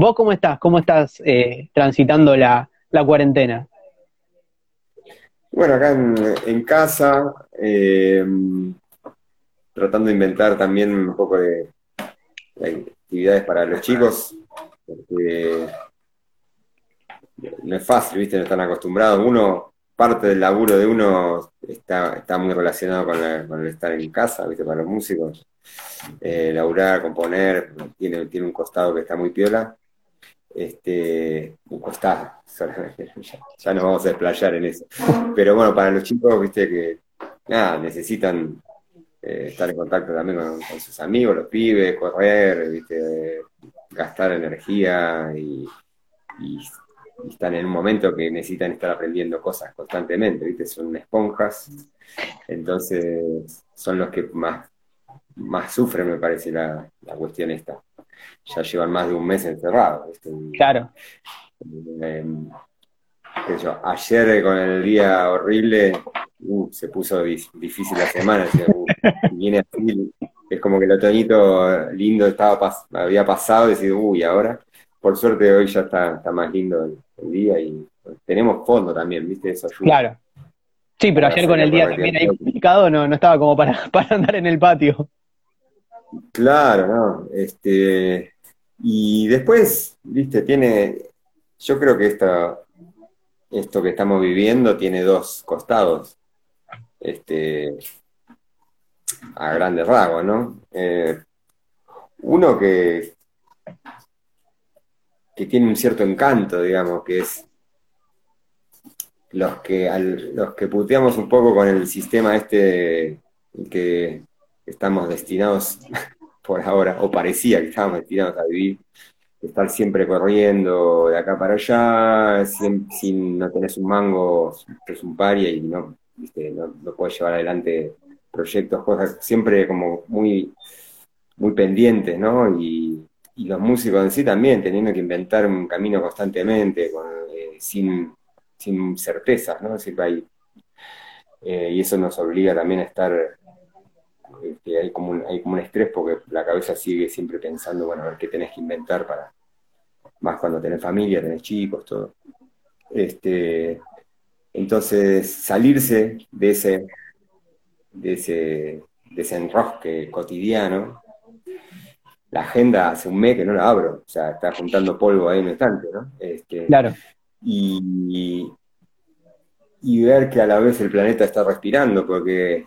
¿Vos cómo estás? ¿Cómo estás eh, transitando la, cuarentena? Bueno, acá en, casa, eh, tratando de inventar también un poco de, actividades para los chicos, porque no es fácil, ¿viste? No están acostumbrados. Uno, parte del laburo de uno está, está muy relacionado con, el estar en casa, ¿viste? Para los músicos. Eh, laburar, componer, tiene, tiene un costado que está muy piola este, un costado, ya, nos vamos a desplayar en eso. Pero bueno, para los chicos, viste que necesitan eh, estar en contacto también con, sus amigos, los pibes, correr, viste, gastar energía y, están en un momento que necesitan estar aprendiendo cosas constantemente, viste, son esponjas, entonces son los que más, más sufren, me parece, la, la cuestión esta ya llevan más de un mes encerrados. Claro. Eh, ayer con el día horrible uh, se puso difícil la semana. Uh, viene así, es como que el otoñito lindo estaba había pasado y decir, uy, ahora, por suerte hoy ya está, está más lindo el, día y tenemos fondo también, ¿viste? Eso ayuda. Claro. Sí, pero ayer con el día también ahí complicado no, no estaba como para, para andar en el patio. Claro, no. Este, y después, viste, tiene, yo creo que esta, esto que estamos viviendo tiene dos costados, este, a grandes rasgos, ¿no? Eh, uno que, que tiene un cierto encanto, digamos, que es los que, los que puteamos un poco con el sistema este que estamos destinados por ahora, o parecía que estábamos destinados a vivir, estar siempre corriendo de acá para allá, sin, no tenés un mango, es un paria y no, no, puedes llevar adelante proyectos, cosas, siempre como muy, muy pendientes, ¿no? Y, los músicos en sí también, teniendo que inventar un camino constantemente, eh, sin, sin certezas, ¿no? Eh, y eso nos obliga también a estar este, hay, como un, hay como un estrés porque la cabeza sigue siempre pensando, bueno, a ver qué tenés que inventar para, más cuando tenés familia, tenés chicos, todo. Este, entonces, salirse de ese, de ese, de cotidiano, la agenda hace un mes que no la abro, o sea, está juntando polvo ahí en el estante, ¿no? Este, claro. Y, y ver que a la vez el planeta está respirando, porque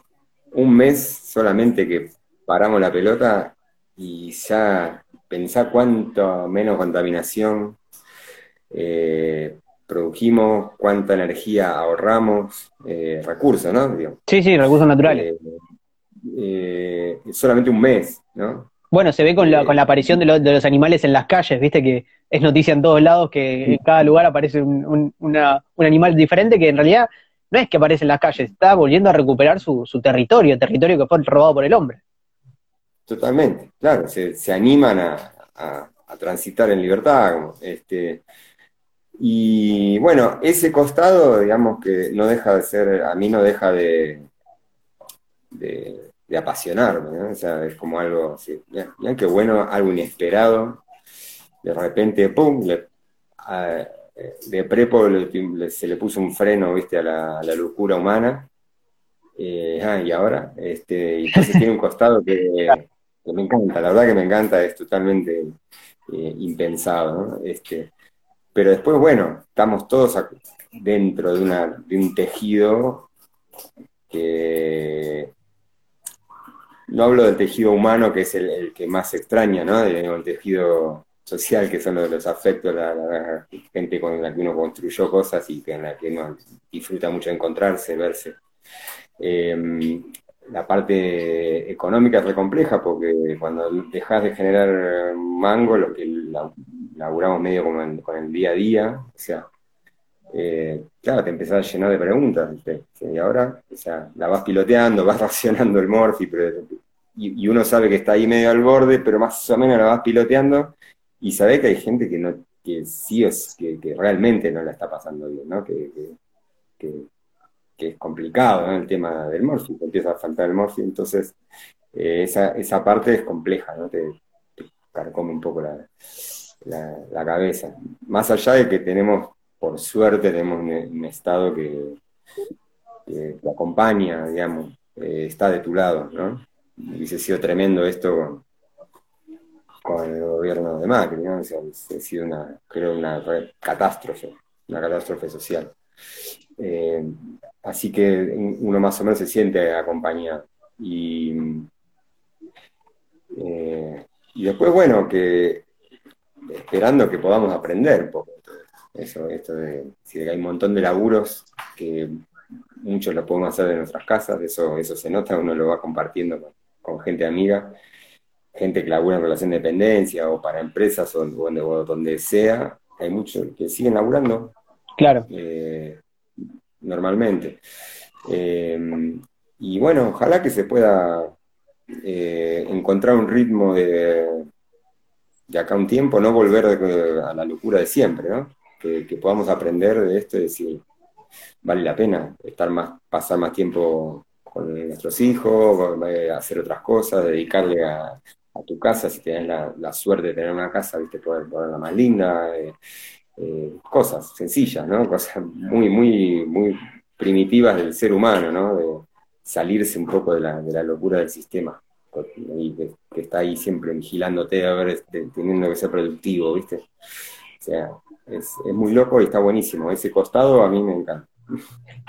un mes solamente que paramos la pelota y ya pensá cuánto menos contaminación eh, produjimos, cuánta energía ahorramos, eh, recursos, ¿no? Sí, sí, recursos naturales. Eh, solamente un mes, ¿no? Bueno, se ve con la, con la aparición de, de, los animales en las calles, viste que es noticia en todos lados que en cada lugar aparece un, un animal diferente que en realidad no es que aparece en las calles, está volviendo a recuperar su, territorio, territorio que fue robado por el hombre. Totalmente, claro, se, animan a, transitar en libertad. Este, y bueno, ese costado, digamos que no deja de ser, a mí no deja de, apasionarme. O sea, es como algo, así, ya, qué bueno, algo inesperado, de repente, ¡pum!, le, de prepo se le puso un freno, viste, a la, locura humana. Eh, ah, y ahora, este, entonces tiene un costado que, me encanta, la verdad que me encanta, es totalmente eh, impensado, Este, pero después, bueno, estamos todos dentro de, una, de un tejido que no hablo del tejido humano, que es el, que más extraña, ¿no? El, tejido social, que son los, afectos, la, gente con la que uno construyó cosas y que en la que uno disfruta mucho encontrarse, verse. Em, la parte económica es re compleja porque cuando dejas de generar mango, lo que laburamos medio como con el día a día, o sea, eh, claro, te empezás a llenar de preguntas, Y ahora, o sea, la vas piloteando, vas racionando el morfi, y, y, uno sabe que está ahí medio al borde, pero más o menos la vas piloteando, y sabe que hay gente que no que sí es que, realmente no la está pasando bien, ¿no? Que, es complicado el tema del morfi, empieza a faltar el morfi, entonces eh, esa, esa parte es compleja, ¿no? Te, carcome un poco la, la, cabeza. Más allá de que tenemos, por suerte, tenemos un, Estado que, que, acompaña, digamos, eh, está de tu lado, ¿no? Hubiese sido tremendo esto con, el gobierno de Macri, ¿no? ha sido una, creo, una catástrofe, una catástrofe social. Eh, así que uno más o menos se siente acompañado. Y, eh, y después, bueno, que esperando que podamos aprender un poco. Eso, esto de, si hay un montón de laburos que muchos lo podemos hacer de nuestras casas, eso, eso se nota, uno lo va compartiendo con, gente amiga, gente que labura en relación de dependencia o para empresas o donde, donde sea, hay muchos que siguen laburando. Claro. Eh, normalmente. Eh, y bueno, ojalá que se pueda eh, encontrar un ritmo de, de acá un tiempo, no volver a la locura de siempre, ¿no? Que, podamos aprender de esto y decir, vale la pena estar más, pasar más tiempo con nuestros hijos, hacer otras cosas, dedicarle a, tu casa, si tienes la, suerte de tener una casa, viste, poder ponerla más linda, eh, eh, cosas sencillas, ¿no? Cosas muy, muy, muy primitivas del ser humano, ¿no? De salirse un poco de la, de la locura del sistema y que, está ahí siempre vigilándote a este, teniendo que ser productivo, ¿viste? O sea, es, muy loco y está buenísimo. Ese costado a mí me encanta.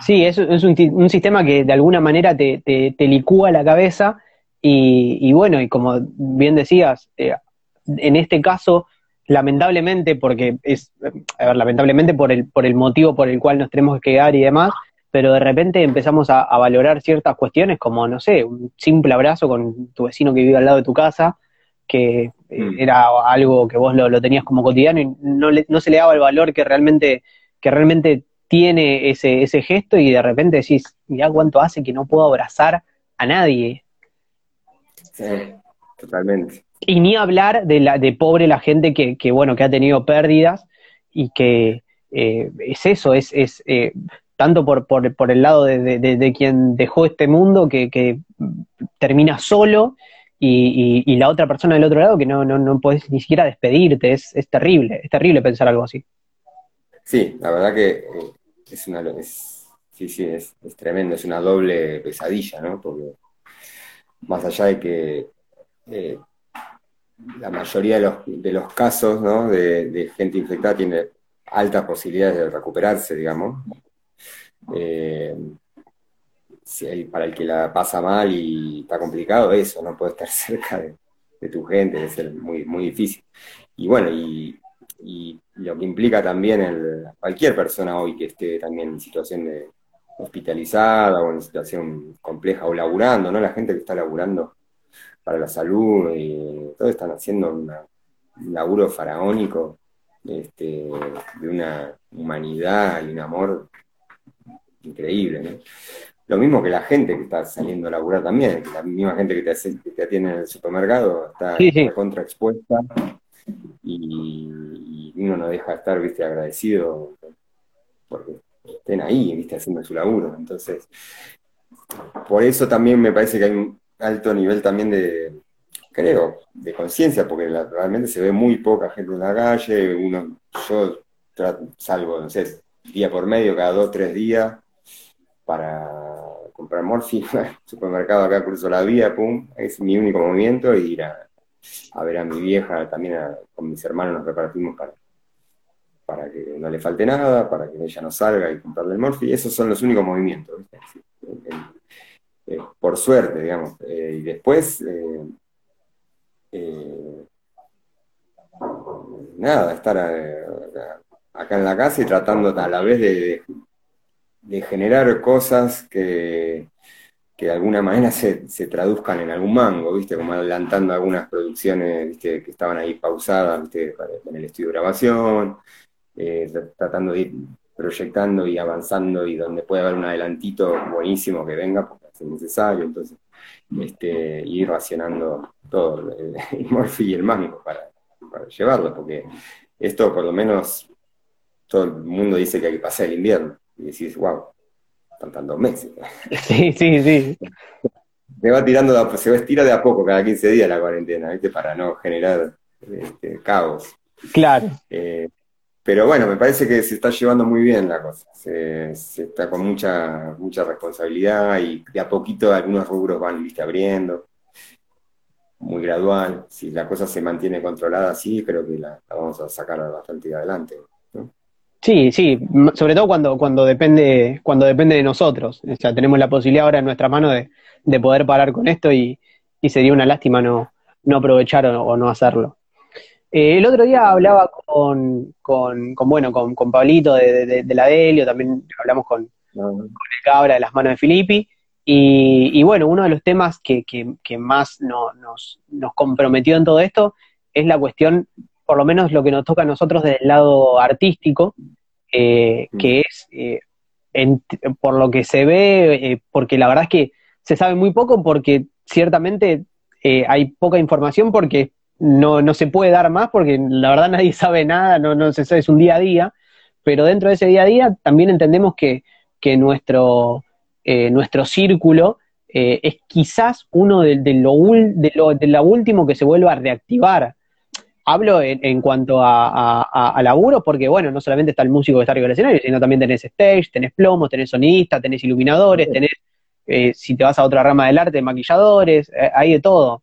Sí, es, es un, sistema que de alguna manera te, te, licúa la cabeza y, bueno, y como bien decías, eh, en este caso, lamentablemente, porque es, a ver, lamentablemente por el, por el motivo por el cual nos tenemos que quedar y demás, pero de repente empezamos a, valorar ciertas cuestiones como, no sé, un simple abrazo con tu vecino que vive al lado de tu casa, que eh, mm. era algo que vos lo, tenías como cotidiano y no, no se le daba el valor que realmente, que realmente tiene ese, ese gesto y de repente decís, mirá cuánto hace que no puedo abrazar a nadie. Sí, totalmente. Y ni hablar de, la, de pobre la gente que, que bueno, que ha tenido pérdidas y que eh, es eso, es, es eh, tanto por, por, por el lado de, quien dejó este mundo que, termina solo y, la otra persona del otro lado que no, no, no puedes ni siquiera despedirte, es, es terrible, es terrible pensar algo así. Sí, la verdad que eh, es una, sí, sí, es, tremendo, es una doble pesadilla, ¿no? Porque más allá de que eh, la mayoría de los, de los casos de, de gente infectada tiene altas posibilidades de recuperarse, digamos, eh, para el que la pasa mal y está complicado, eso, no puede estar cerca de, tu gente, debe ser muy, muy difícil. Y bueno, y, lo que implica también el, cualquier persona hoy que esté también en situación de hospitalizada o en situación compleja o laburando, ¿no? La gente que está laburando para la salud y todos están haciendo un laburo faraónico este, de una humanidad y un amor increíble, ¿no? Lo mismo que la gente que está saliendo a laburar también, la misma gente que te, atiende en el supermercado está contraexpuesta y, uno no deja de estar, viste, agradecido porque estén ahí, viste, haciendo su laburo. Entonces, por eso también me parece que hay un alto nivel también de, creo, de conciencia, porque realmente se ve muy poca gente en la calle, uno, yo salgo, no sé, día por medio, cada dos, tres días, para comprar morfina, supermercado acá cruzo la vía, pum, es mi único movimiento, y ir a, ver a mi vieja, también con mis hermanos nos repartimos para, para que no le falte nada, para que ella no salga y comprarle el morfi, esos son los únicos movimientos, eh, por suerte, digamos, eh, y después, eh, nada, estar acá en la casa y tratando a la vez de generar cosas que, que de alguna manera se, se, traduzcan en algún mango, ¿viste? Como adelantando algunas producciones, ¿viste? Que estaban ahí pausadas, ¿viste? En el estudio de grabación, eh, tratando de ir proyectando y avanzando y donde puede haber un adelantito buenísimo que venga, porque es necesario, entonces, este, ir racionando todo, el, morfi y el mango para, para llevarlo, porque esto por lo menos todo el mundo dice que hay que pasar el invierno y decís, wow, faltan dos meses. Sí, sí, sí. Se va tirando, se va estira de a poco cada 15 días la cuarentena, ¿viste? Para no generar este, caos. Claro. Eh, pero bueno, me parece que se está llevando muy bien la cosa. Se, está con mucha, mucha responsabilidad y de a poquito algunos rubros van ¿viste, abriendo. Muy gradual. Si la cosa se mantiene controlada así, creo que la, vamos a sacar bastante adelante. Sí, sí, sobre todo cuando, cuando depende, cuando depende de nosotros. O sea, tenemos la posibilidad ahora en nuestra mano de, de poder parar con esto y, y sería una lástima no, no aprovechar o no hacerlo. Eh, el otro día hablaba con, con, bueno, con, con Pablito de, de, la Delio, también hablamos con, el Cabra de las manos de Filippi, y, bueno, uno de los temas que, que, más nos, nos comprometió en todo esto es la cuestión, por lo menos lo que nos toca a nosotros del lado artístico, eh, mm. que es, eh, por lo que se ve, porque la verdad es que se sabe muy poco, porque ciertamente hay poca información, porque no, no se puede dar más porque la verdad nadie sabe nada, no, no se sabe, es un día a día, pero dentro de ese día a día también entendemos que, que nuestro, eh, nuestro círculo eh, es quizás uno de, lo, de, lo, de lo último que se vuelva a reactivar. Hablo en, cuanto a, a, laburo, porque bueno, no solamente está el músico que está arriba del escenario, sino también tenés stage, tenés plomos, tenés sonistas, tenés iluminadores, tenés, eh, si te vas a otra rama del arte, maquilladores, hay de todo.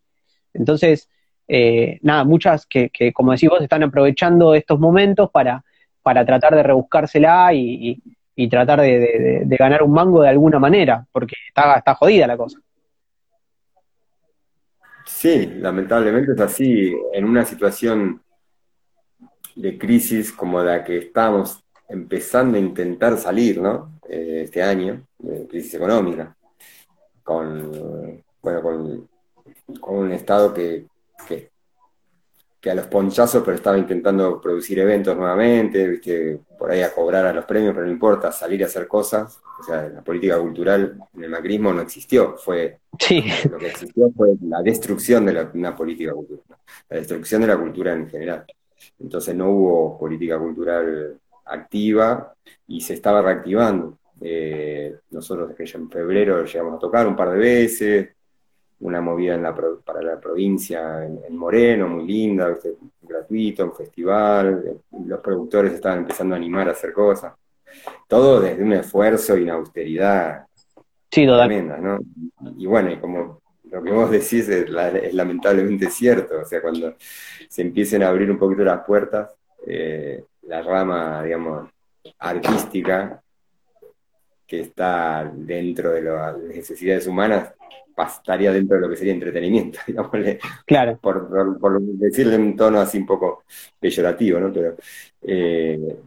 Entonces, eh, nada, muchas que, como decís vos, están aprovechando estos momentos para, para tratar de rebuscársela y, y, tratar de, ganar un mango de alguna manera, porque está, está jodida la cosa. Sí, lamentablemente es así. En una situación de crisis como la que estamos empezando a intentar salir, ¿no? Eh, este año, de crisis económica, con, bueno, con, con un Estado que, que, que, a los ponchazos, pero estaba intentando producir eventos nuevamente, ¿viste? por ahí a cobrar a los premios, pero no importa, salir a hacer cosas. O sea, la política cultural en el macrismo no existió, fue lo que existió fue la destrucción de la, una política cultural, la destrucción de la cultura en general. Entonces no hubo política cultural activa y se estaba reactivando. Eh, nosotros desde en febrero llegamos a tocar un par de veces, una movida en la, para la provincia en, Moreno, muy linda, gratuito, un festival, los productores estaban empezando a animar a hacer cosas. Todo desde un esfuerzo y una austeridad tremenda, ¿no? Y bueno, y como lo que vos decís es, lamentablemente cierto, o sea, cuando se empiecen a abrir un poquito las puertas, eh, la rama, digamos, artística que está dentro de las necesidades humanas estaría dentro de lo que sería entretenimiento, digámosle. Claro. Por, decirle un tono así un poco peyorativo, ¿no? Pero eh,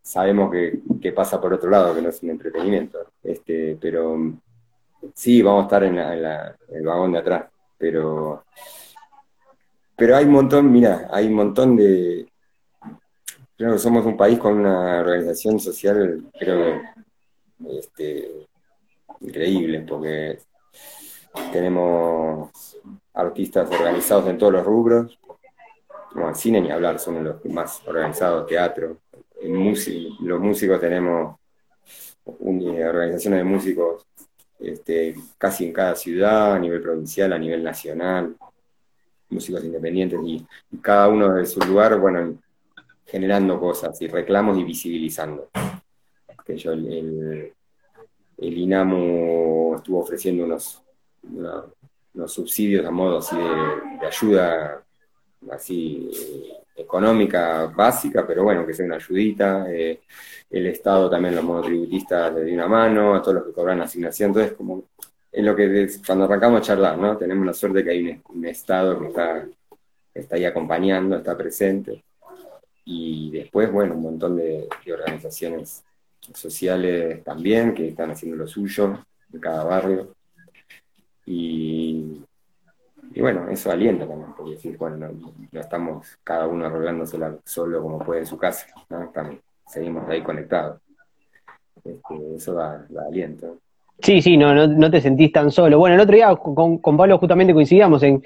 sabemos que, pasa por otro lado, que no es un entretenimiento. Este, pero sí, vamos a estar en, el vagón de atrás. Pero, pero hay un montón, mira, hay un montón de. Creo que somos un país con una organización social, creo este, increíble, porque tenemos artistas organizados en todos los rubros, como el cine ni hablar, son los más organizados, teatro. En los músicos tenemos organizaciones de músicos este, casi en cada ciudad, a nivel provincial, a nivel nacional, músicos independientes, y, cada uno de su lugar, bueno, generando cosas y reclamos y visibilizando. Que yo, el, el INAMU estuvo ofreciendo unos unos subsidios a modo así de, ayuda así económica básica, pero bueno, que sea una ayudita. Eh, el Estado también, los monotributistas le dio una mano, a todos los que cobran asignación. Entonces, como en lo que cuando arrancamos a charlar, ¿no? Tenemos la suerte que hay un, Estado que está, está ahí acompañando, está presente. Y después, bueno, un montón de organizaciones sociales también que están haciendo lo suyo en cada barrio. Y, bueno, eso alienta también, porque decir, bueno, no, estamos cada uno arreglándosela solo como puede en su casa, seguimos ahí conectados. Este, eso da, aliento. Sí, sí, no, no, te sentís tan solo. Bueno, el otro día con, con Pablo justamente coincidíamos en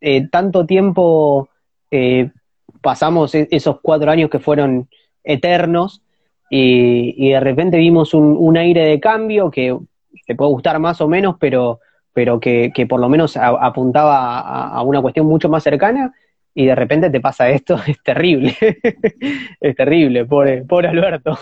eh, tanto tiempo eh, pasamos e, esos cuatro años que fueron eternos y, de repente vimos un, un, aire de cambio que te puede gustar más o menos, pero pero que, por lo menos apuntaba a, una cuestión mucho más cercana y de repente te pasa esto, es terrible, es terrible, pobre, pobre Alberto.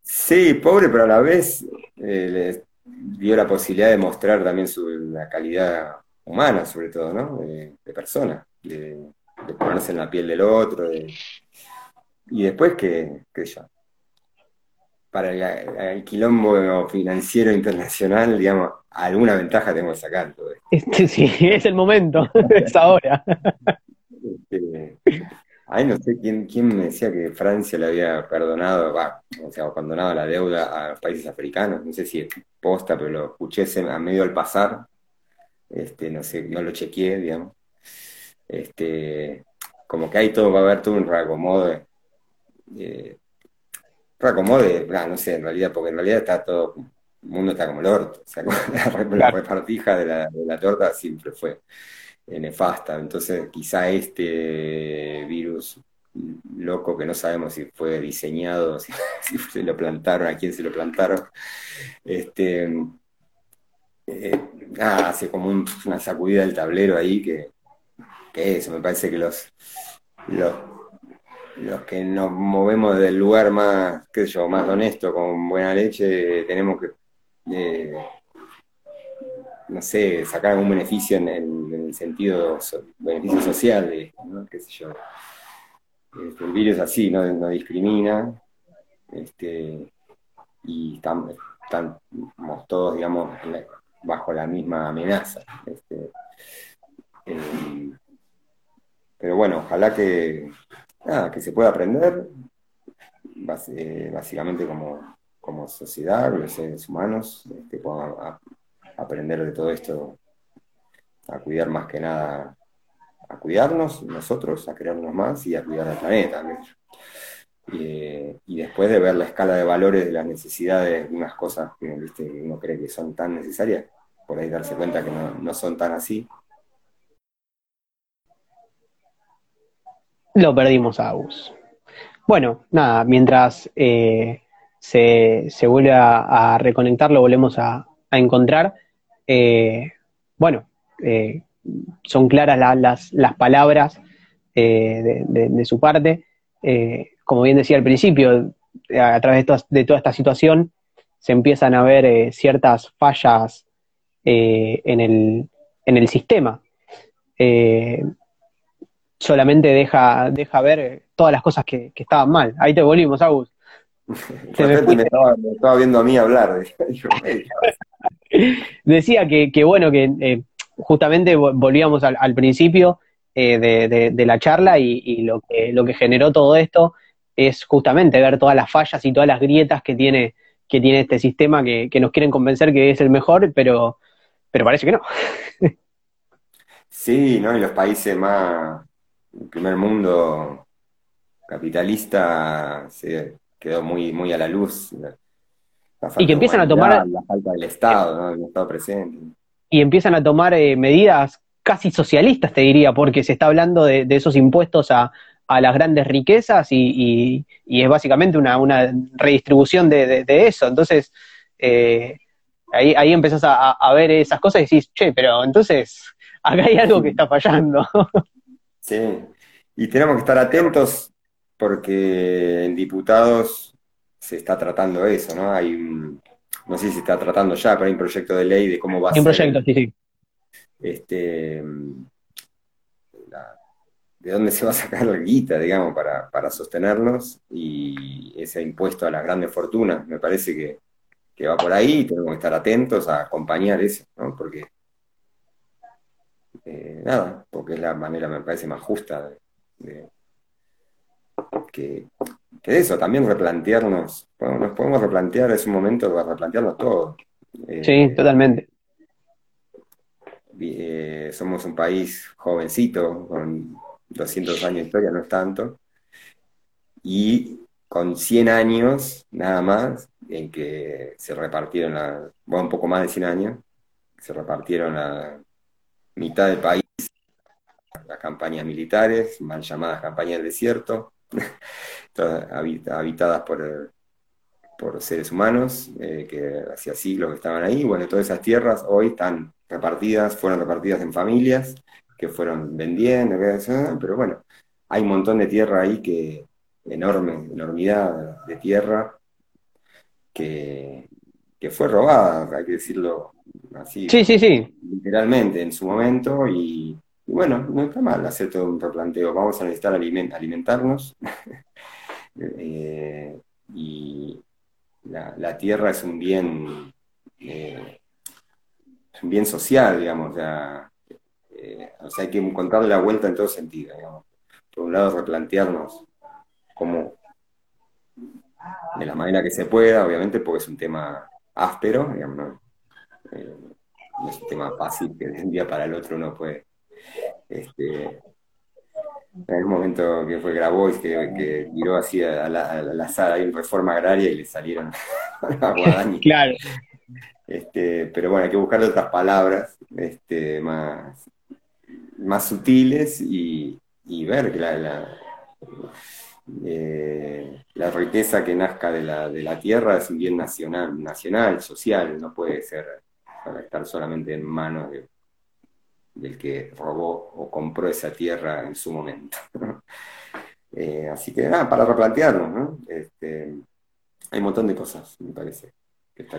Sí, pobre, pero a la vez eh, le dio la posibilidad de mostrar también su, la calidad humana, sobre todo, ¿no? De, persona, de, ponerse en la piel del otro, y después que, que yo, para el, quilombo financiero internacional, digamos, alguna ventaja tengo que sacar todo esto. Este, sí, es el momento, es ahora. Este, ay, no sé quién, quién me decía que Francia le había perdonado, va, o sea, condonado la deuda a los países africanos, no sé si es posta, pero lo escuché a medio al pasar, este, no sé, no lo chequeé, digamos. Este, como que hay todo, va a haber todo un reacomodo eh, reacomode, no sé, en realidad, porque en realidad está todo, el mundo está como el orto, o sea, la, repartija de la, de la torta siempre fue nefasta, entonces quizá este virus loco que no sabemos si fue diseñado, si, se lo plantaron, a quién se lo plantaron, este, eh, hace como una sacudida del tablero ahí que, que eso, me parece que los, los los que nos movemos del lugar más, qué sé yo, más honesto, con buena leche, tenemos que, eh, no sé, sacar algún beneficio en el, sentido, beneficio social, ¿no? qué sé yo. Este, el virus así, no, no discrimina, este, y estamos, todos, digamos, bajo la misma amenaza. Este, eh, pero bueno, ojalá que, nada, que se pueda aprender, básicamente como, como sociedad, los seres humanos, este, podamos aprender de todo esto, a cuidar más que nada, a cuidarnos nosotros, a crearnos más y a cuidar al planeta. y después de ver la escala de valores de las necesidades de unas cosas que uno cree que son tan necesarias, por ahí darse cuenta que no, no son tan así Lo perdimos a Agus. Bueno, nada, mientras eh, se, vuelve a, reconectar, lo volvemos a, encontrar. Eh, bueno, eh, son claras las, las, palabras de, su parte. como bien decía al principio, a través de toda, esta situación se empiezan a ver ciertas fallas en el, en el sistema solamente deja, deja ver todas las cosas que, estaban mal. Ahí te volvimos, Agus. me, estaba, viendo a mí hablar. Decía que, bueno, que eh, justamente volvíamos al, principio eh, de, la charla y, lo, que, lo que generó todo esto es justamente ver todas las fallas y todas las grietas que tiene, que tiene este sistema que, que nos quieren convencer que es el mejor, pero, pero parece que no. Sí, ¿no? Y los países más, el primer mundo capitalista se quedó muy, muy a la luz. y que empiezan a tomar... La falta del Estado, ¿no? El Estado presente. Y empiezan a tomar eh, medidas casi socialistas, te diría, porque se está hablando de, esos impuestos a, las grandes riquezas y, es básicamente una, redistribución de, eso. Entonces, eh, ahí, ahí empezás a, a, ver esas cosas y decís, che, pero entonces acá hay algo que está fallando. Sí, y tenemos que estar atentos porque en diputados se está tratando eso, ¿no? Hay no sé si se está tratando ya, pero hay un proyecto de ley de cómo va a ser. Un proyecto, sí, sí. Este, de dónde se va a sacar la guita, digamos, para, para sostenerlos y ese impuesto a las grandes fortunas, me parece que, que va por ahí y tenemos que estar atentos a acompañar eso, ¿no? Porque eh, nada, porque es la manera, me parece, más justa de, que, eso, también replantearnos, nos podemos replantear, es un momento para replantearnos todo. Eh, sí, totalmente. Eh, somos un país jovencito, con 200 años de historia, no es tanto, y con 100 años nada más, en que se repartieron, la, bueno, un poco más de 100 años, se repartieron la, mitad del país las campañas militares, mal llamadas campañas del desierto, todas habitadas por, por seres humanos eh, que hacía siglos que estaban ahí. Bueno, todas esas tierras hoy están repartidas, fueron repartidas en familias que fueron vendiendo, pero bueno, hay un montón de tierra ahí que, enorme, enormidad de tierra que, que fue robada, hay que decirlo así. Sí, sí, sí. Literalmente en su momento y, bueno, no está mal hacer todo un replanteo. Vamos a necesitar alimentarnos eh, y la, tierra es un bien, eh, un bien social, digamos, o sea, eh, o sea, hay que encontrarle la vuelta en todo sentido, digamos. Por un lado, replantearnos como de la manera que se pueda, obviamente, porque es un tema áspero, digamos, ¿no? Eh, es un tema fácil que de un día para el otro uno puede. Este, en un momento que fue Grabois que, que tiró así a la, sala ahí en reforma agraria y le salieron a Guadañi. Claro. Este, pero bueno, hay que buscar otras palabras este, más, más sutiles y, ver que la, eh, la riqueza que nazca de la, de la tierra es un bien nacional, nacional, social, no puede ser para estar solamente en manos del que robó o compró esa tierra en su momento. Eh, así que nada, para replantearnos, ¿no? Este, hay un montón de cosas, me parece.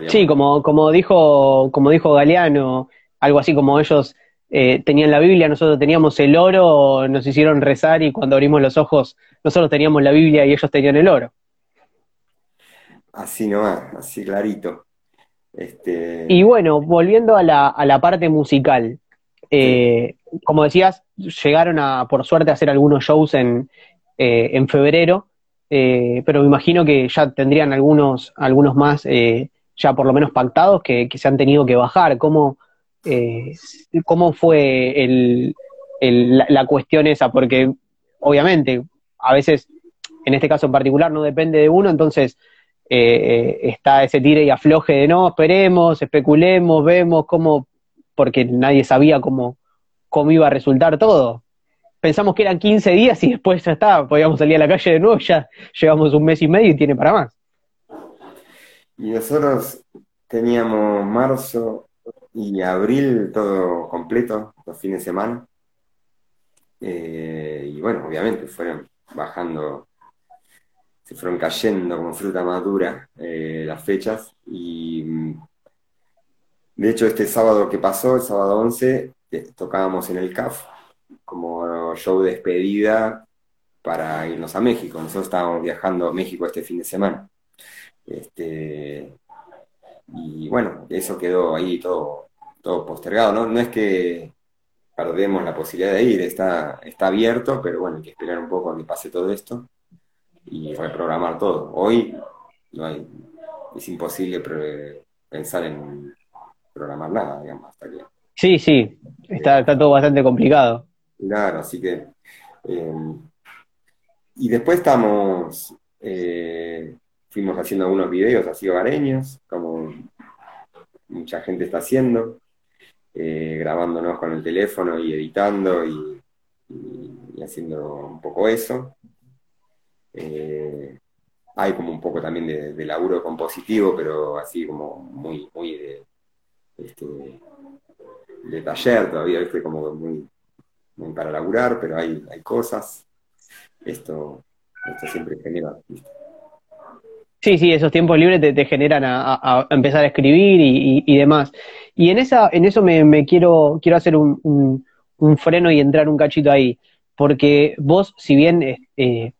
sí, como, como dijo, como dijo Galeano, algo así como ellos eh, tenían la Biblia, nosotros teníamos el oro, nos hicieron rezar y cuando abrimos los ojos, nosotros teníamos la Biblia y ellos tenían el oro. Así nomás, así clarito. Este... Y bueno, volviendo a la, a la parte musical, eh, como decías, llegaron a, por suerte, a hacer algunos shows en, eh, en febrero, pero me imagino que ya tendrían algunos, algunos más ya por lo menos pactados que, que se han tenido que bajar. ¿Cómo, eh, cómo fue el, la, cuestión esa, porque obviamente a veces, en este caso en particular, no depende de uno, entonces eh, está ese tire y afloje de no, esperemos, especulemos, vemos cómo, porque nadie sabía cómo, cómo iba a resultar todo. Pensamos que eran 15 días y después ya está, podíamos salir a la calle de nuevo, ya llevamos un mes y medio y tiene para más. Y nosotros teníamos marzo, y abril todo completo, los fines de semana. Eh, y bueno, obviamente fueron bajando, se fueron cayendo como fruta madura eh, las fechas. Y mm, de hecho, este sábado que pasó, el sábado 11, eh, tocábamos en el CAF como show de despedida para irnos a México. Nosotros estábamos viajando a México este fin de semana. Este, y bueno, eso quedó ahí todo todo postergado, ¿no? No es que perdemos la posibilidad de ir, está, está abierto, pero bueno, hay que esperar un poco a que pase todo esto y reprogramar todo. Hoy no hay, es imposible pensar en programar nada, digamos, hasta que... Sí, sí, está, está todo bastante complicado. Claro, así que... Eh, y después estamos, eh, fuimos haciendo algunos videos así hogareños, como mucha gente está haciendo eh, grabándonos con el teléfono y editando y, haciendo un poco eso. Eh, hay como un poco también de, laburo compositivo, pero así como muy, muy de, este, de taller todavía, ¿viste? como muy, para laburar, pero hay, hay cosas. Esto, esto siempre genera, Sí, sí, esos tiempos libres te, generan a, empezar a escribir y, demás. Y en esa, en eso me, quiero, quiero hacer un, freno y entrar un cachito ahí. Porque vos, si bien eh,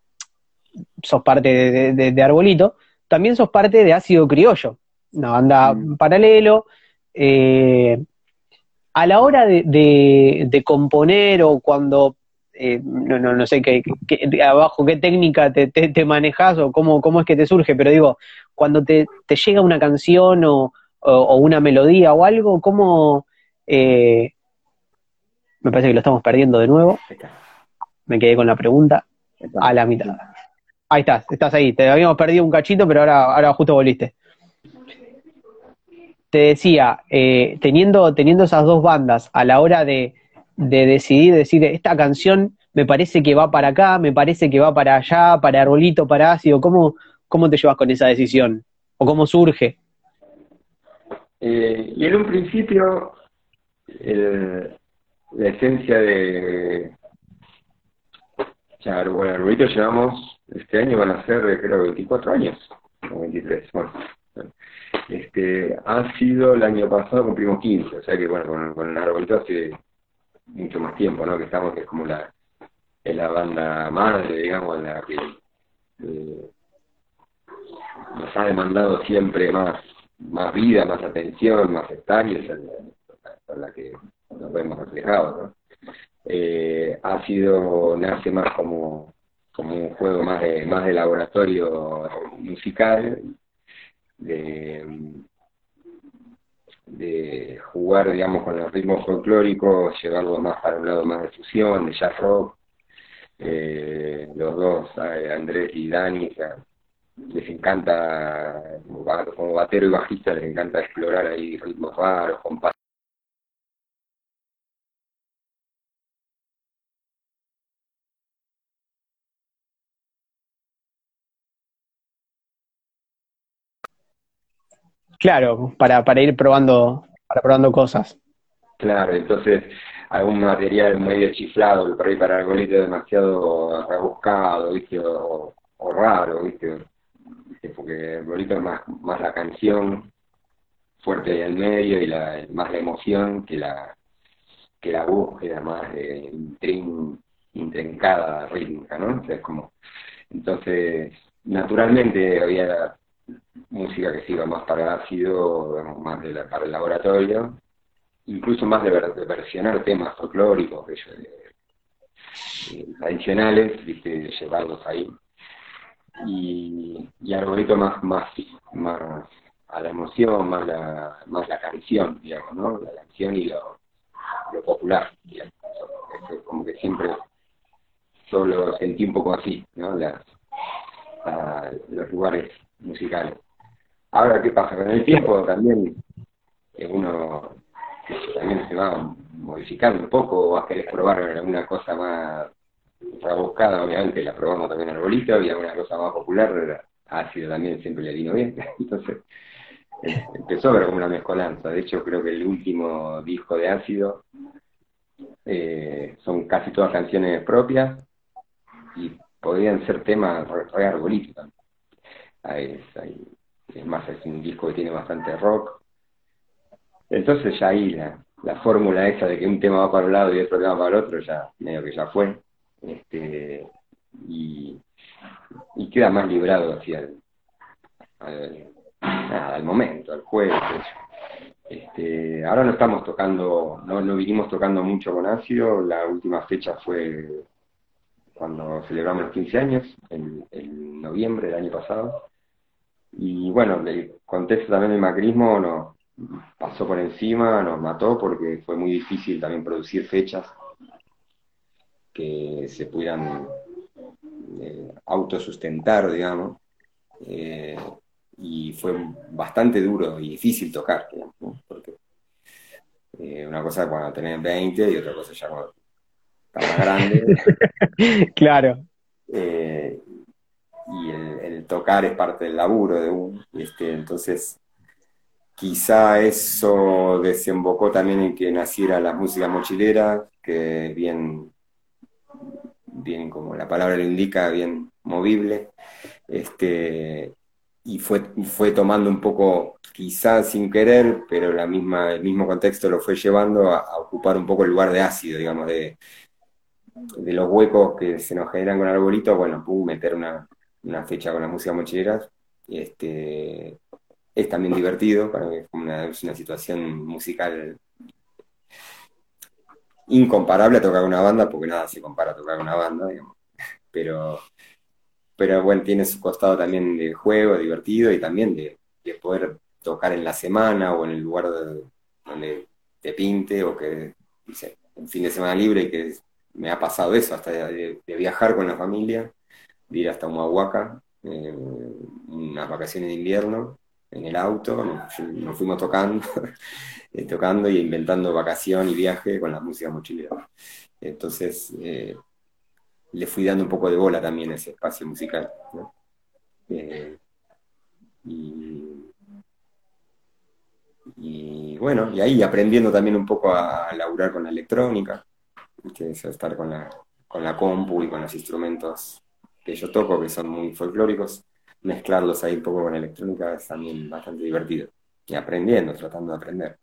sos parte de, Arbolito, también sos parte de Ácido Criollo, una banda mm. paralelo. Eh, a la hora de, componer o cuando eh, no, no, no sé qué, abajo qué técnica te, te, manejas o cómo, cómo es que te surge, pero digo, cuando te, llega una canción o, una melodía o algo, ¿cómo... Eh, me parece que lo estamos perdiendo de nuevo. Me quedé con la pregunta a la mitad. Ahí estás, estás ahí. Te habíamos perdido un cachito, pero ahora, ahora justo volviste. Te decía, eh, teniendo, teniendo esas dos bandas a la hora de, de decidir, decir, esta canción me parece que va para acá, me parece que va para allá, para arbolito, para ácido? ¿Cómo, cómo te llevas con esa decisión? ¿O cómo surge? Eh, y en un principio, la esencia de... Bueno, Arbolito llevamos, este año van a ser creo 24 años, o 23, bueno. Este, ha sido el año pasado cumplimos 15, o sea que bueno, con, con Arbolito hace mucho más tiempo, ¿no? Que estamos, que es como la, es la banda madre, digamos, la que eh, nos ha demandado siempre más, más vida, más atención, más hectáreas, en la que nos vemos reflejados, ¿no? Eh, ha sido, nace más como, como un juego más de, más de laboratorio musical, de, de jugar, digamos, con los ritmos folclóricos, llevarlo más para un lado más de fusión, de jazz rock. Eh, los dos, eh, Andrés y Dani, les encanta, como batero y bajista, les encanta explorar ahí ritmos raros, compases Claro, para, para ir probando, para probando cosas. Claro, entonces algún material medio chiflado, por ahí para es demasiado rebuscado, ¿viste? O, raro, ¿viste? Porque el bolito es más, más la canción fuerte al medio y la, más la emoción que la que la búsqueda más intrincada rítmica, ¿no? Entonces, como, entonces, naturalmente había música que se iba más para ácido, más de para el laboratorio, incluso más de, versionar temas folclóricos, tradicionales, ¿viste? llevarlos ahí. Y, y Arbolito más, más, a la emoción, más la, más la canción, digamos, ¿no? La canción y lo, lo popular, digamos. como que siempre solo sentí un poco así, ¿no? Las, los lugares musicales. Ahora, ¿qué pasa? Con el tiempo también uno también se va modificando un poco, vas a querer probar alguna cosa más rebuscada, obviamente la probamos también al bolito, y alguna cosa más popular, ácido también siempre le vino bien, entonces eh, empezó a ver como una mezcolanza, de hecho creo que el último disco de ácido eh, son casi todas canciones propias y podrían ser temas re, también. es más, es un disco que tiene bastante rock, entonces ahí la, la fórmula esa de que un tema va para un lado y otro tema para el otro, ya medio que ya fue. Este, y, queda más librado hacia el, al, momento, al juego. Este, ahora no estamos tocando, no, no vinimos tocando mucho con ácido, la última fecha fue cuando celebramos los 15 años, en, en noviembre del año pasado. Y bueno, el contexto también del macrismo no, pasó por encima, nos mató porque fue muy difícil también producir fechas que se pudieran eh, autosustentar, digamos, eh, y fue bastante duro y difícil tocar, porque eh, una cosa cuando tenés 20 y otra cosa ya cuando estás más grande. claro. y el, el, tocar es parte del laburo de uno, este, entonces Quizá eso desembocó también en que naciera la música mochilera, que bien, bien como la palabra lo indica, bien movible, este, y fue, fue tomando un poco, quizás sin querer, pero la misma, el mismo contexto lo fue llevando a, ocupar un poco el lugar de ácido, digamos, de, de los huecos que se nos generan con arbolito, bueno, pude meter una, una fecha con la música mochilera, este, es también divertido, para mí es una, situación musical incomparable a tocar una banda, porque nada se compara a tocar una banda, digamos. Pero, pero bueno, tiene su costado también de juego, divertido y también de, poder tocar en la semana o en el lugar donde te pinte o que, dice, un fin de semana libre y que me ha pasado eso, hasta de, viajar con la familia, de ir hasta Humahuaca, eh, unas vacaciones de invierno, en el auto, nos, fuimos tocando, eh, tocando y inventando vacación y viaje con la música mochilera. Entonces, eh, le fui dando un poco de bola también a ese espacio musical. Eh, y, y bueno, y ahí aprendiendo también un poco a, laburar con la electrónica, estar con la, con la compu y con los instrumentos que yo toco, que son muy folclóricos, mezclarlos ahí un poco con electrónica es también bastante divertido. Y aprendiendo, tratando de aprender.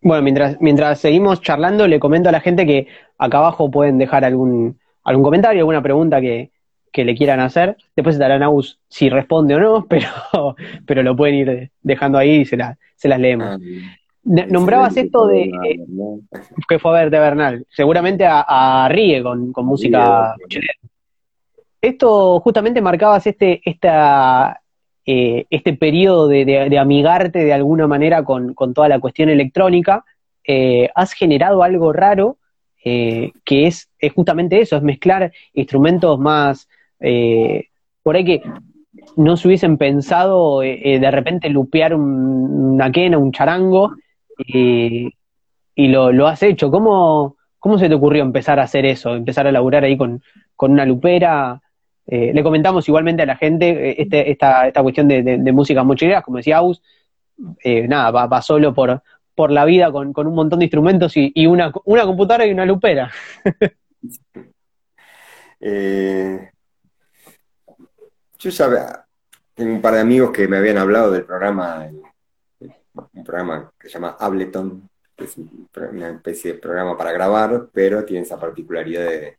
Bueno, mientras, mientras seguimos charlando, le comento a la gente que acá abajo pueden dejar algún, algún comentario, alguna pregunta que, le quieran hacer. Después estará Naus si responde o no, pero, pero lo pueden ir dejando ahí y se, se las leemos. Ah, nombrabas esto de que fue a ver de Bernal, seguramente a, Rie con, música Esto justamente marcabas este, esta, eh, este periodo de, amigarte de alguna manera con, toda la cuestión electrónica. Eh, has generado algo raro eh, que es, justamente eso, es mezclar instrumentos más por ahí que no se hubiesen pensado de repente lupear una quena, un charango, y, lo, lo, has hecho. ¿Cómo, ¿Cómo se te ocurrió empezar a hacer eso? Empezar a laburar ahí con, una lupera. Eh, le comentamos igualmente a la gente eh, este, esta, esta cuestión de, de, música mochileras, como decía Aus, eh, nada, va, solo por, por la vida con, un montón de instrumentos y, una, una computadora y una lupera. yo ya tengo un par de amigos que me habían hablado del programa un programa que se llama Ableton, que es una especie de programa para grabar, pero tiene esa particularidad de,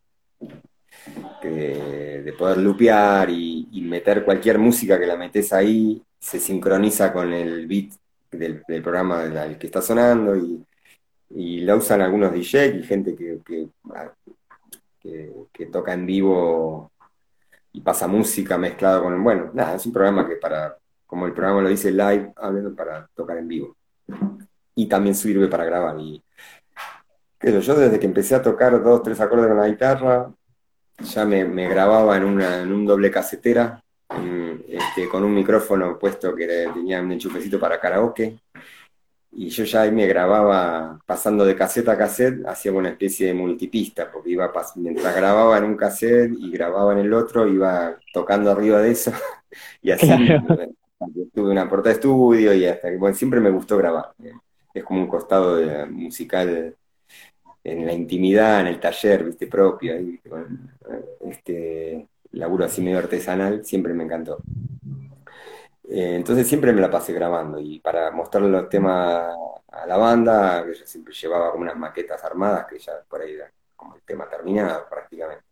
de, poder lupear y, meter cualquier música que la metes ahí, se sincroniza con el beat del, programa del que está sonando y, la usan algunos DJs y gente que, que, toca en vivo y pasa música mezclada con, bueno, nada, es un programa que para como el programa lo dice live, hablando para tocar en vivo. Y también sirve para grabar. Y yo desde que empecé a tocar dos, tres acordes con la guitarra, ya me, grababa en, una, en un doble casetera, este, con un micrófono puesto que tenía un enchufecito para karaoke. Y yo ya ahí me grababa pasando de caseta a cassette, hacía una especie de multipista, porque iba mientras grababa en un cassette y grababa en el otro, iba tocando arriba de eso. y así tuve una portada de estudio y hasta que, bueno, siempre me gustó grabar. Es como un costado musical en la intimidad, en el taller, viste, propio, este laburo así medio artesanal, siempre me encantó. Eh, entonces siempre me la pasé grabando y para mostrarle los temas a la banda, yo siempre llevaba como unas maquetas armadas que ya por ahí era como el tema terminado prácticamente.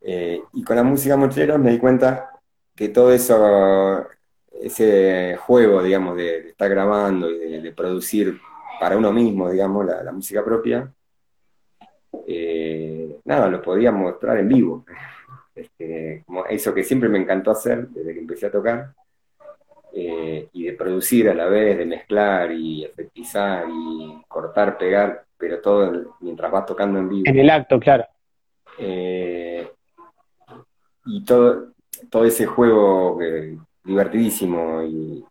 Eh, y con la música mochilera me di cuenta que todo eso ese juego, digamos, de, estar grabando y de, producir para uno mismo, digamos, la, música propia, eh, nada, lo podía mostrar en vivo. Este, como eso que siempre me encantó hacer desde que empecé a tocar, eh, y de producir a la vez, de mezclar y efectizar y cortar, pegar, pero todo mientras vas tocando en vivo. En el acto, claro. Eh, y todo, todo ese juego que, divertidísimo y,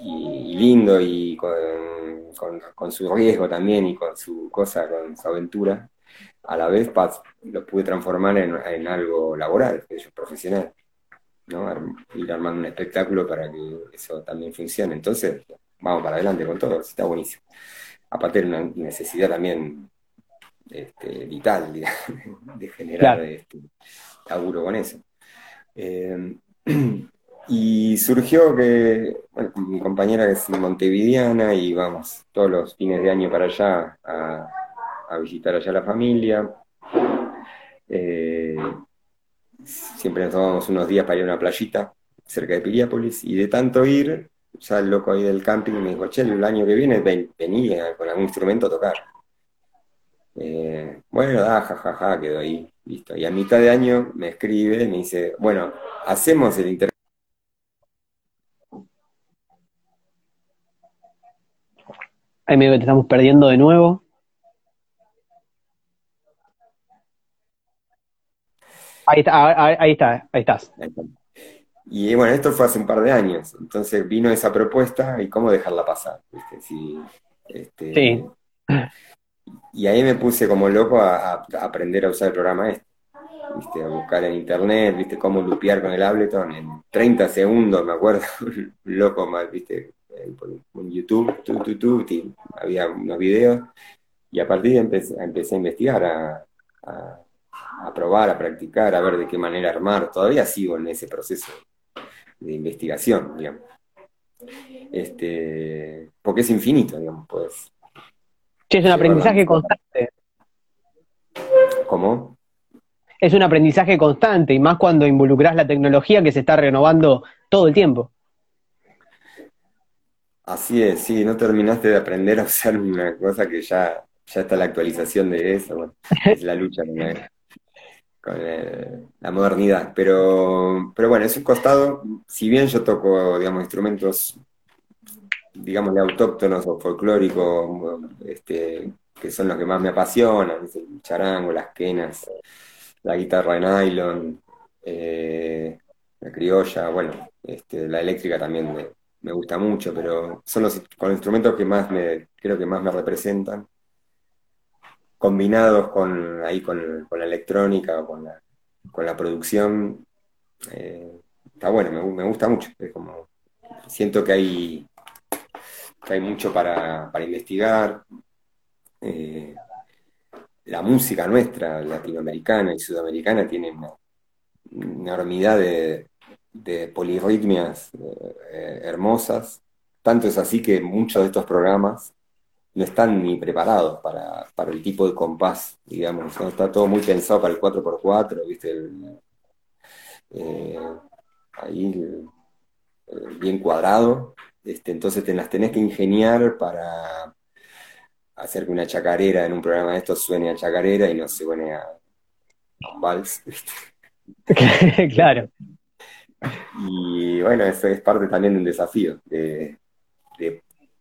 lindo y con, su riesgo también y con su cosa, con su aventura, a la vez lo pude transformar en, algo laboral, profesional, ¿no? ir armando un espectáculo para que eso también funcione. Entonces, vamos para adelante con todo, está buenísimo. Aparte de una necesidad también este, vital de, generar este, laburo con eso. Eh, Y surgió que, bueno, mi compañera que es montevideana y vamos todos los fines de año para allá a, visitar allá la familia. Eh, siempre nos tomamos unos días para ir a una playita cerca de Piriápolis y de tanto ir, ya el loco ahí del camping me dijo, che, el año que viene ven, venía con algún instrumento a tocar. Eh, bueno, da, jajaja, quedó ahí, listo. Y a mitad de año me escribe, me dice, bueno, hacemos el intercambio Ahí medio que te estamos perdiendo de nuevo. Ahí está, ahí, está, ahí estás. Y bueno, esto fue hace un par de años, entonces vino esa propuesta y cómo dejarla pasar. Este, sí. Y ahí me puse como loco a, aprender a usar el programa este. ¿viste? A buscar en internet, ¿viste? Cómo lupear con el Ableton en 30 segundos, me acuerdo. loco mal, ¿viste? En YouTube, había unos videos, y a partir de empecé, empecé a investigar, a, a, probar, a practicar, a ver de qué manera armar. Todavía sigo en ese proceso de investigación, digamos. Este, porque es infinito, digamos, pues. Sí, es un aprendizaje constante. ¿Cómo? Es un aprendizaje constante, y más cuando involucras la tecnología que se está renovando todo el tiempo. Así es, sí, no terminaste de aprender a usar una cosa que ya, ya está la actualización de eso, bueno, es la lucha con, la modernidad. Pero, pero bueno, es un costado, si bien yo toco, digamos, instrumentos, digamos, de autóctonos o folclóricos, este, que son los que más me apasionan, el charango, las quenas, la guitarra de nylon, eh, la criolla, bueno, este, la eléctrica también me, me gusta mucho, pero son los, con instrumentos que más me, creo que más me representan, combinados con ahí con, la electrónica o con la, con la producción, eh, está bueno, me, gusta mucho, es como, siento que hay, que hay mucho para, investigar, eh, la música nuestra, latinoamericana y sudamericana, tiene una enormidad de, de polirritmias eh, hermosas. Tanto es así que muchos de estos programas no están ni preparados para, el tipo de compás, digamos. Está todo muy pensado para el 4x4, ¿viste? Eh, ahí bien cuadrado. Este, entonces te las tenés que ingeniar para hacer que una chacarera en un programa de estos suene a chacarera y no se suene a, a un vals. claro. Y bueno, eso es parte también de un desafío, de,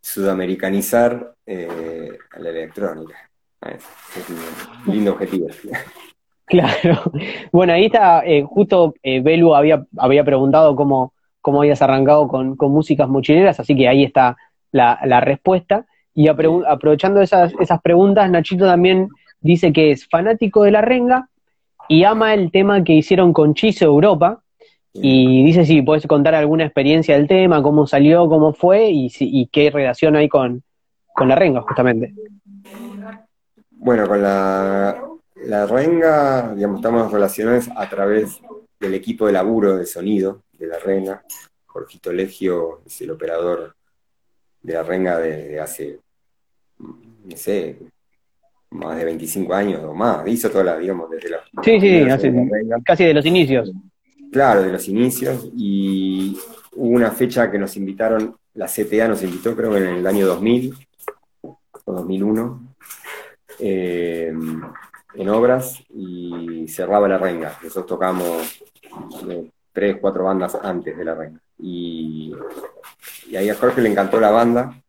sudamericanizar eh, la electrónica. Ah, es, un lindo objetivo. Claro. Bueno, ahí está, eh, justo eh, Belu había, había preguntado cómo, cómo habías arrancado con, músicas mochileras, así que ahí está la, respuesta. Y aprovechando esas, esas preguntas, Nachito también dice que es fanático de la renga y ama el tema que hicieron con Chiso Europa, y dice si puedes contar alguna experiencia del tema, cómo salió, cómo fue y, y qué relación hay con, la renga, justamente. Bueno, con la, la renga, digamos, estamos relacionados a través del equipo de laburo de sonido de la renga. Jorgito Legio es el operador de la renga de, hace, no sé, más de 25 años o más. Hizo toda la, digamos, desde la... Sí, sí, hace, casi de los inicios. Claro, de los inicios, y hubo una fecha que nos invitaron, la CTA nos invitó creo en el año 2000 o 2001, eh, en obras, y cerraba la renga. Nosotros tocamos eh, tres, cuatro bandas antes de la renga. Y, ahí a Jorge le encantó la banda,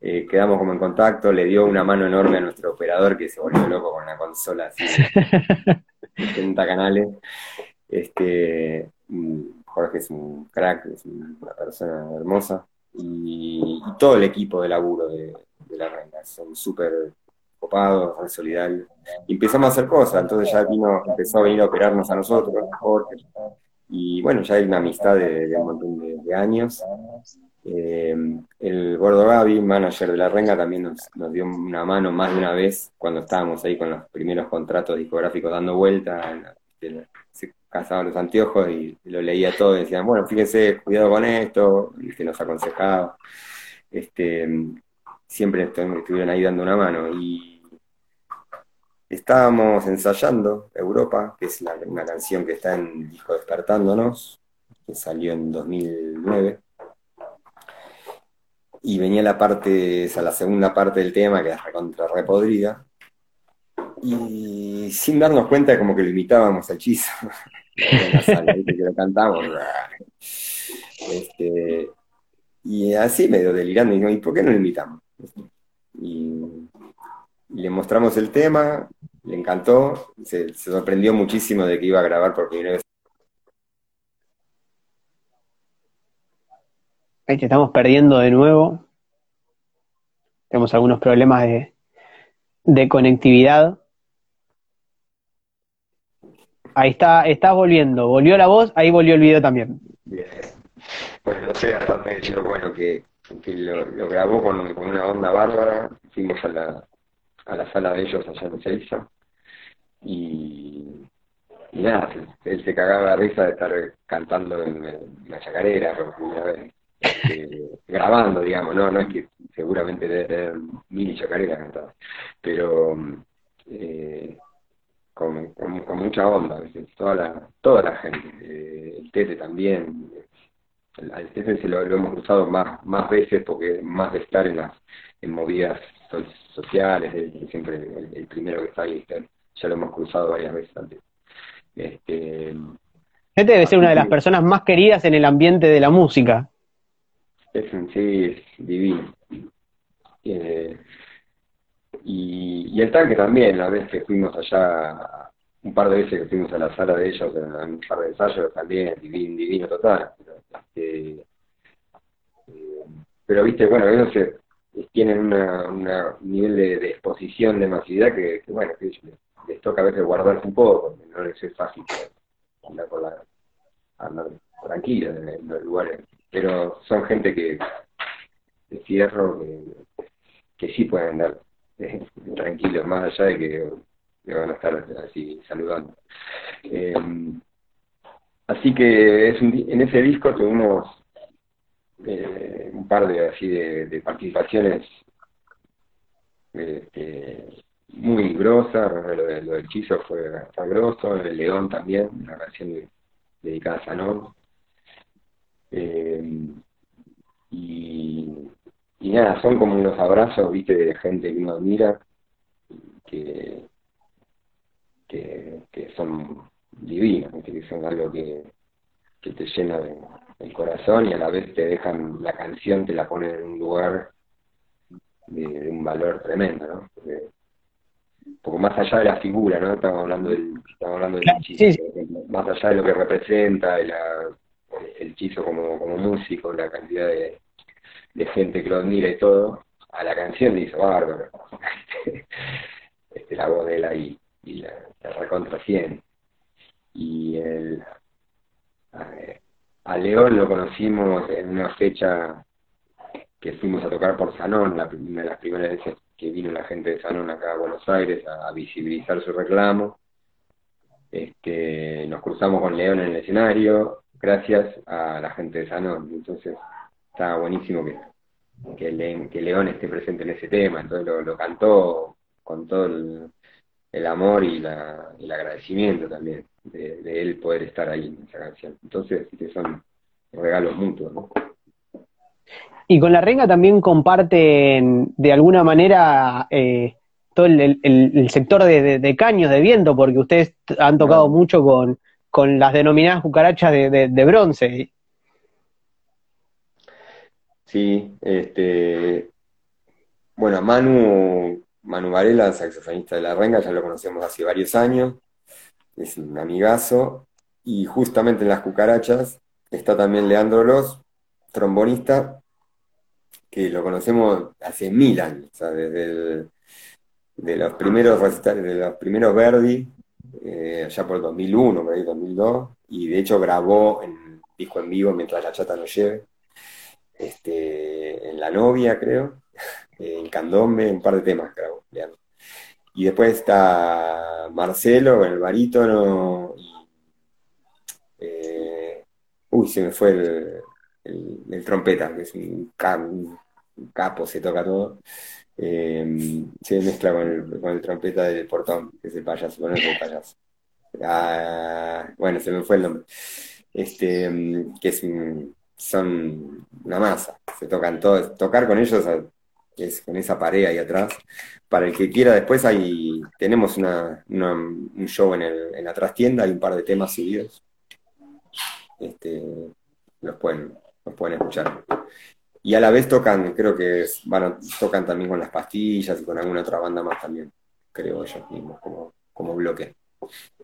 eh, quedamos como en contacto, le dio una mano enorme a nuestro operador que se volvió loco con la consola así, 70 canales. Este, Jorge es un crack, es una persona hermosa. Y, todo el equipo de laburo de, la reina son súper copados, son solidarios. Empezamos a hacer cosas, entonces ya vino, empezó a venir a operarnos a nosotros, Jorge. Y bueno, ya hay una amistad de, un montón de, años. Eh, el Gordo Gaby, manager de la Renga, también nos, dio una mano más de una vez cuando estábamos ahí con los primeros contratos discográficos dando vuelta casaban los anteojos y lo leía todo y decían, bueno, fíjense, cuidado con esto, y que nos aconsejaba. Este, siempre estuvieron ahí dando una mano. Y estábamos ensayando Europa, que es una canción que está en el disco Despertándonos, que salió en 2009. Y venía la parte, esa, la segunda parte del tema, que es contra repodrida. Y sin darnos cuenta, como que lo imitábamos a hechizo. que lo cantamos. Este, y así medio delirando, y, ¿y por qué no lo invitamos? Y, le mostramos el tema, le encantó, se, sorprendió muchísimo de que iba a grabar por primera vez. Ahí te estamos perdiendo de nuevo. Tenemos algunos problemas de, de conectividad. Ahí está, está volviendo. Volvió la voz, ahí volvió el video también. Bien. Bueno, no sé hasta dónde bueno que que lo, grabó con, una onda bárbara, fuimos a la, a la sala de ellos allá en Celsa, y, y nada, él se cagaba de risa de estar cantando en, la chacarera por primera vez. Este, grabando, digamos, no, no es que seguramente debe tener mil chacareras cantadas, pero eh, con, con, mucha onda, toda la, toda la gente, eh, el Tete también, al Tete se lo, hemos cruzado más, más veces porque más de estar en las en movidas sociales, siempre el, primero que está ahí, ya lo hemos cruzado varias veces antes. Este, este debe ser una de las personas más queridas en el ambiente de la música. Es, sí, es divino. Eh, y, el tanque también, la vez que fuimos allá, un par de veces que fuimos a la sala de ellos, en un par de ensayos, también, divino, divino total. Este, eh, pero, viste, bueno, ellos tienen un nivel de, exposición, de masividad que, bueno, que les, toca a veces guardarse un poco, porque no les es fácil andar, por la, andar tranquilo en, los lugares. Pero son gente que de fierro que, que sí pueden andar tranquilos, más allá de que, van a estar así saludando. Eh, así que es en ese disco tuvimos eh, un par de así de, participaciones este, muy grosas, lo, de, lo del Chizo fue bastante grosso, el León también, una canción dedicada a Sanón. Eh, y y nada, son como unos abrazos, viste, de gente que uno admira, que, que, son divinos, que son algo que, te llena de, el corazón y a la vez te dejan, la canción te la ponen en un lugar de, un valor tremendo, ¿no? Porque, más allá de la figura, ¿no? Estamos hablando del, estamos hablando del hechizo, más allá de lo que representa, el, el hechizo como, como músico, la cantidad de de gente que lo admira y todo, a la canción le hizo bárbaro. este, la voz de él ahí, y la, recontra 100. Y el, a, León lo conocimos en una fecha que fuimos a tocar por Sanón, la, una de las primeras veces que vino la gente de Sanón acá a Buenos Aires a, visibilizar su reclamo. Este, nos cruzamos con León en el escenario, gracias a la gente de Sanón. Entonces, está buenísimo que, que, León esté presente en ese tema, entonces lo, cantó con todo el, amor y, la, el agradecimiento también de, él poder estar ahí en esa canción. Entonces, que son regalos mutuos, Y con la renga también comparten de alguna manera eh, todo el, sector de, caños de viento, porque ustedes han tocado mucho con, con las denominadas cucarachas de, bronce. Sí, este, bueno, Manu, Manu Varela, saxofonista de La Renga, ya lo conocemos hace varios años, es un amigazo, y justamente en las cucarachas está también Leandro Los, trombonista, que lo conocemos hace mil años, o sea, desde de los primeros recitales, de los primeros Verdi, eh, allá por el 2001, por ahí 2002, y de hecho grabó en disco en vivo mientras la chata nos lleve este, en La Novia, creo, en Candombe, un par de temas, creo. Y después está Marcelo con el barítono. Eh, uy, se me fue el, trompeta, que es un, capo, se toca todo. Eh, se mezcla con el, con el, trompeta del portón, que es el payaso, es el payaso. Ah, bueno, se me fue el nombre. Este, que es un son una masa, se tocan todos, tocar con ellos es con esa pared ahí atrás. Para el que quiera después ahí tenemos una, un show en, el, en la trastienda, hay un par de temas subidos. Este, los pueden, los pueden escuchar. Y a la vez tocan, creo que van tocan también con las pastillas y con alguna otra banda más también, creo ellos mismos, como, como bloque.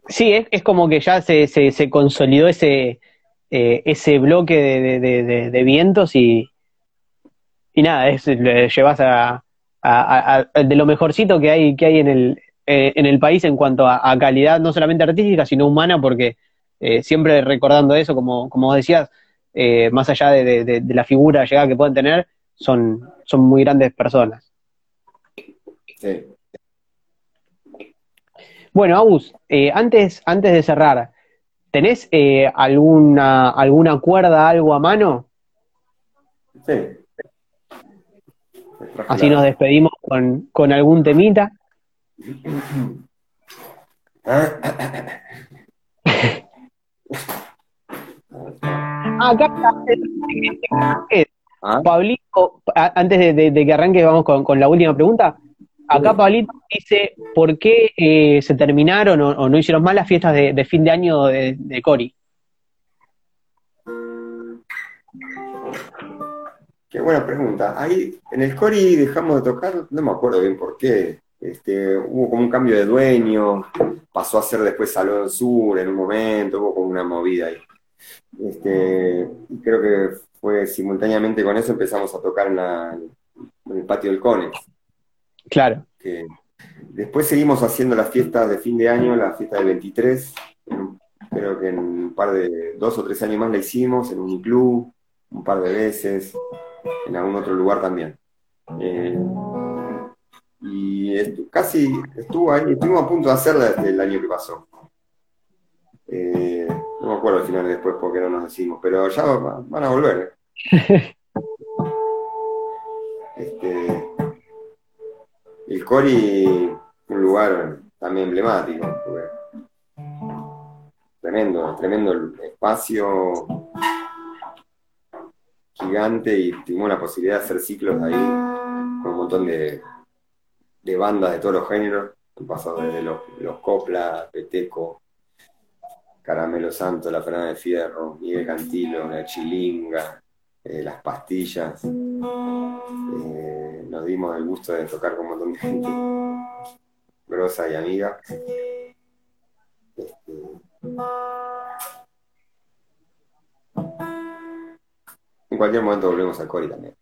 Sí, es, es como que ya se, se, se consolidó ese, eh, ese bloque de, vientos y, y nada, es, llevas a, de lo mejorcito que hay, que hay en, el, eh, en el país en cuanto a, calidad, no solamente artística, sino humana, porque eh, siempre recordando eso, como, como vos decías, más allá de, la figura llegada que pueden tener, son, son muy grandes personas. Sí. Bueno, Agus, eh, antes, antes de cerrar, ¿tenés eh, alguna, alguna cuerda, algo a mano? Sí. Así nos despedimos con, con algún temita. Acá, ¿Ah? Pablito, antes de, de- de que arranque, vamos con, con la última pregunta. Acá Pablito dice, ¿por qué eh, se terminaron o, o no hicieron más las fiestas de, de fin de año de, de Cori? Qué buena pregunta. Ahí en el Cori dejamos de tocar, no me acuerdo bien por qué. Este, hubo como un cambio de dueño, pasó a ser después Salón Sur en un momento, hubo como una movida ahí. Este, y creo que fue simultáneamente con eso empezamos a tocar en, la- en el patio del Conex. Claro, que después seguimos haciendo las fiestas de fin de año, la fiesta del 23, en- creo que en un par de, dos o tres años más la hicimos, en un club, un par de veces, en algún otro lugar también. Eh, y estu- casi estuvo ahí, estuvimos a punto de hacerla desde el año que pasó. Eh, no me acuerdo al final después por qué no nos decimos, pero ya va- van a volver. Este, el Cori, un lugar también emblemático, tremendo, tremendo espacio gigante y tuvimos la posibilidad de hacer ciclos ahí con un montón de, de bandas de todos los géneros. Han pasado desde los, los Copla, Peteco, Caramelo Santo, La Fernanda de Fierro, Miguel Cantilo, La Chilinga, eh, Las Pastillas. Eh, nos dimos el gusto de tocar con un montón de gente grosa y amiga. Este, en cualquier momento volvemos al Cori también.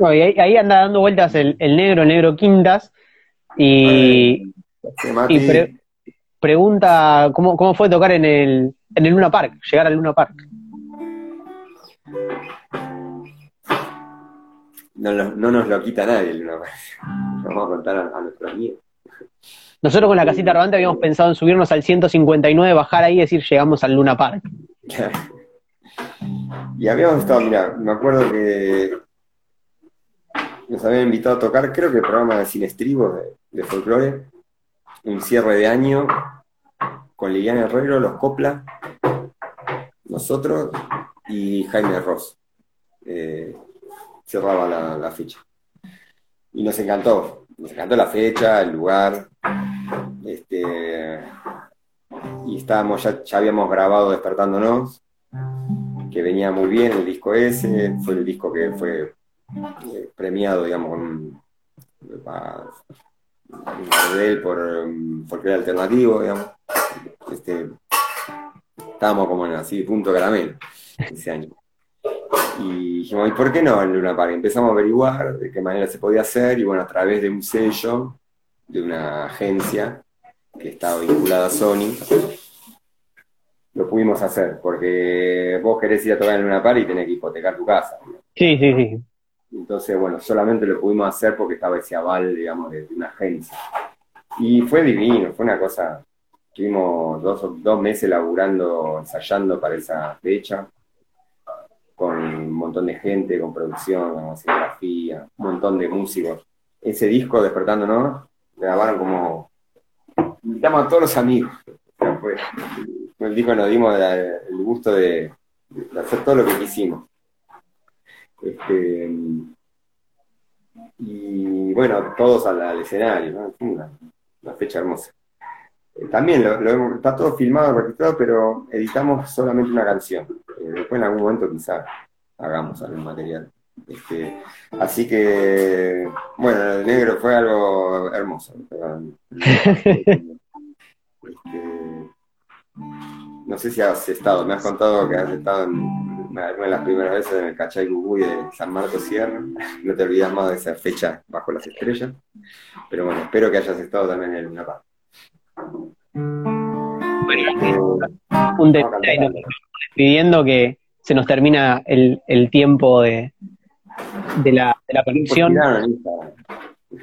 Y ahí, ahí anda dando vueltas el, el negro, el negro Quintas, y, pre- pregunta cómo, cómo fue tocar en el, en el Luna Park, llegar al Luna Park. No, lo- no nos lo quita nadie, Luna Park. Vamos a contar a, a nuestros amigos. Nosotros con la casita rodante habíamos pensado en subirnos al 159, bajar ahí y decir llegamos al Luna Park. Y habíamos estado, mira, me acuerdo que nos habían invitado a tocar, creo que el programa de Cinestribos de, de folclore, un cierre de año con Liliana Herrero, los Copla, nosotros y Jaime Ross. Eh, cerraba la, la fecha. Y nos encantó, nos encantó la fecha, el lugar, este, y estábamos, ya, ya habíamos grabado Despertándonos, que venía muy bien el disco ese, fue el disco que fue eh, premiado, digamos, con un, por um, folclore alternativo, digamos. Este, estábamos como en así, punto caramelo, ese año. Y dijimos, ¿y por qué no en Luna Park? Empezamos a averiguar de qué manera se podía hacer, y bueno, a través de un sello, de una agencia que estaba vinculada a Sony, lo pudimos hacer, porque vos querés ir a tocar en Luna Park y tenés que hipotecar tu casa. ¿no? Sí, sí, sí. Entonces, bueno, solamente lo pudimos hacer porque estaba ese aval, digamos, de, de una agencia. Y fue divino, fue una cosa. Estuvimos dos, dos meses laburando, ensayando para esa fecha, montón de gente, con producción, con un montón de músicos. Ese disco, Despertándonos, grabaron como. Invitamos a todos los amigos. El disco nos dimos el gusto de, hacer todo lo que quisimos. Este, y bueno, todos al, escenario, ¿no? Una, fecha hermosa. Eh, también está todo filmado, registrado, pero editamos solamente una canción. Eh, después en algún momento quizá hagamos algún material. Este, así que, bueno, el negro fue algo hermoso. Este, no sé si has estado, me has contado que has estado en una, una de las primeras veces en el Cachay Guguy de San Marcos Sierra. No te olvidas más de esa fecha bajo las estrellas. Pero bueno, espero que hayas estado también en Luna Park. Eh, Un detalle, despidiendo que se nos termina el, el tiempo de, de la, de la conexión.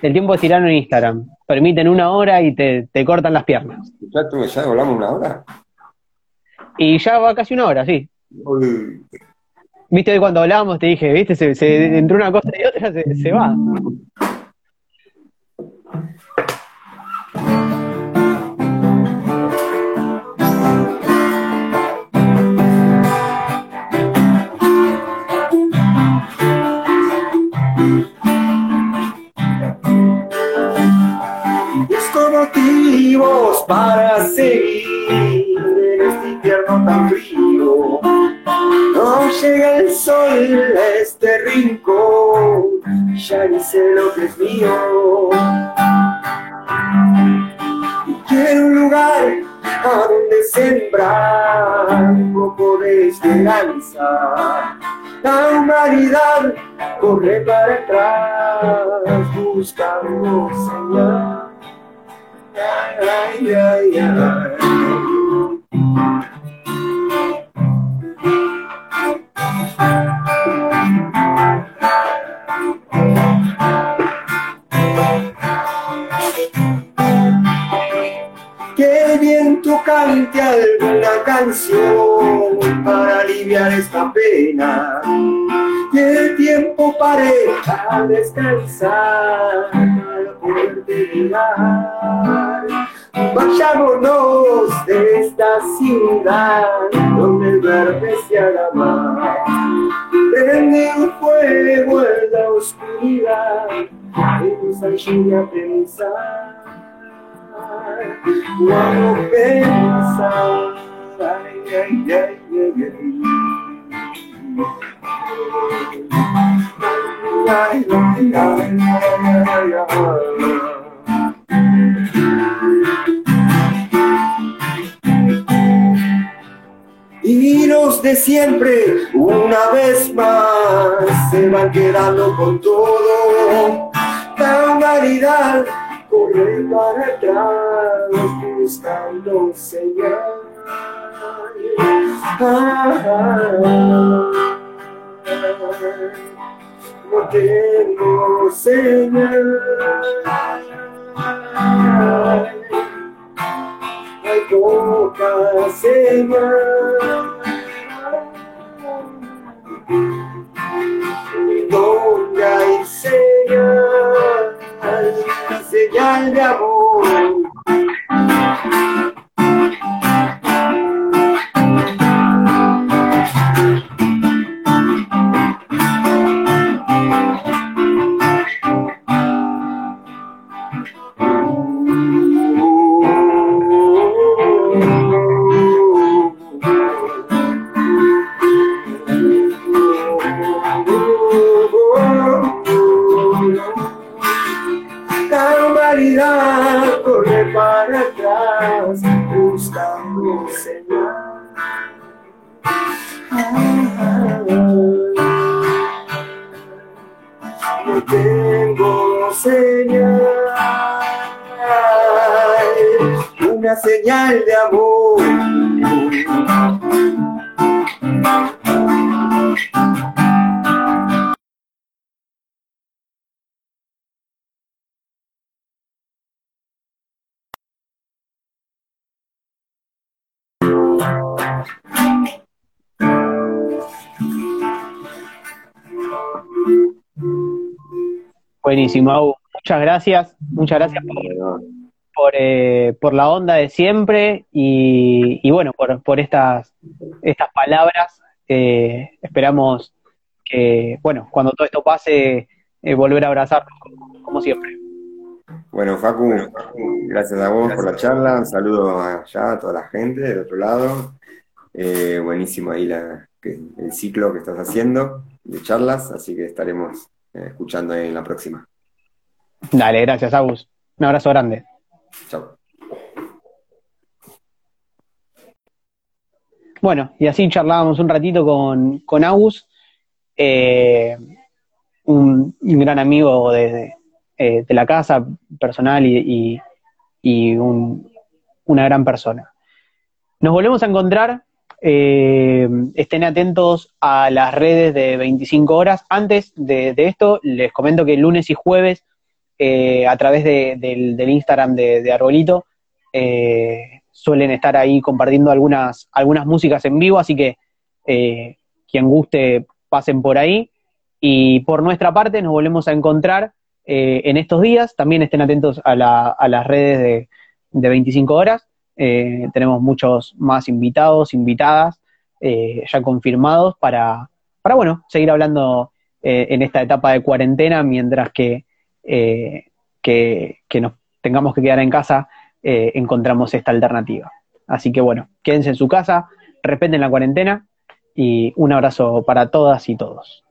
El tiempo es tirano en Instagram. Permiten una hora y te, te cortan las piernas. ¿Ya, tú, ¿Ya hablamos una hora? Y ya va casi una hora, sí. Uy. Viste hoy cuando hablábamos, te dije, viste, se, se, entre una cosa y otra se, se va. Motivos para seguir en este invierno tan frío. No llega el sol a este rincón, ya ni sé lo que es mío. Y quiero un lugar a donde sembrar un poco de esperanza. La humanidad corre para atrás buscando señal. Ay, ay, ay, el viento cante alguna canción para aliviar esta pena. El tiempo pare a descansar para poderte mirar. Vayámonos de esta ciudad donde el verde se más. Prende un fuego en la oscuridad que nos ayude a pensar. A pensar. Ay, ay, ay, ay. Y los de siempre, una vez más, se van quedando con todo. La humanidad corre para atrás, buscando señal. No tengo señal. Hay poca señal. Donde hay señal, señal de amor. Atrás buscando señal. No tengo señal, una señal de amor. Buenísimo, Agu. Muchas gracias. Muchas gracias por, eh, por la onda de siempre y, y bueno, por, por estas, estas palabras. Eh, esperamos que, bueno, cuando todo esto pase, eh, volver a abrazarnos como, como siempre. Bueno, Facu, gracias a vos por la charla. Un saludo allá a toda la gente del otro lado. Eh, buenísimo ahí la, que- el ciclo que estás haciendo de charlas, así que estaremos eh, escuchando en la próxima. Dale, gracias, Agus. Un abrazo grande. Chao. Bueno, y así charlábamos un ratito con, con Agus, eh, un, un gran amigo de, de, de la casa personal y, y- y un- una gran persona. Nos volvemos a encontrar eh, estén atentos a las redes de 25 horas. Antes de, esto, les comento que lunes y jueves, eh, a través del, Instagram de, Arbolito, eh, suelen estar ahí compartiendo algunas, algunas músicas en vivo, así que quien guste, pasen por ahí. Y por nuestra parte, nos volvemos a encontrar en estos días. También estén atentos a, las redes de, de 25 horas. Eh, tenemos muchos más invitados, invitadas, eh, ya confirmados para, para, bueno, seguir hablando eh, en esta etapa de cuarentena mientras que, que, que, nos tengamos que quedar en casa, encontramos esta alternativa. Así que bueno, quédense en su casa, respeten la cuarentena y un abrazo para todas y todos.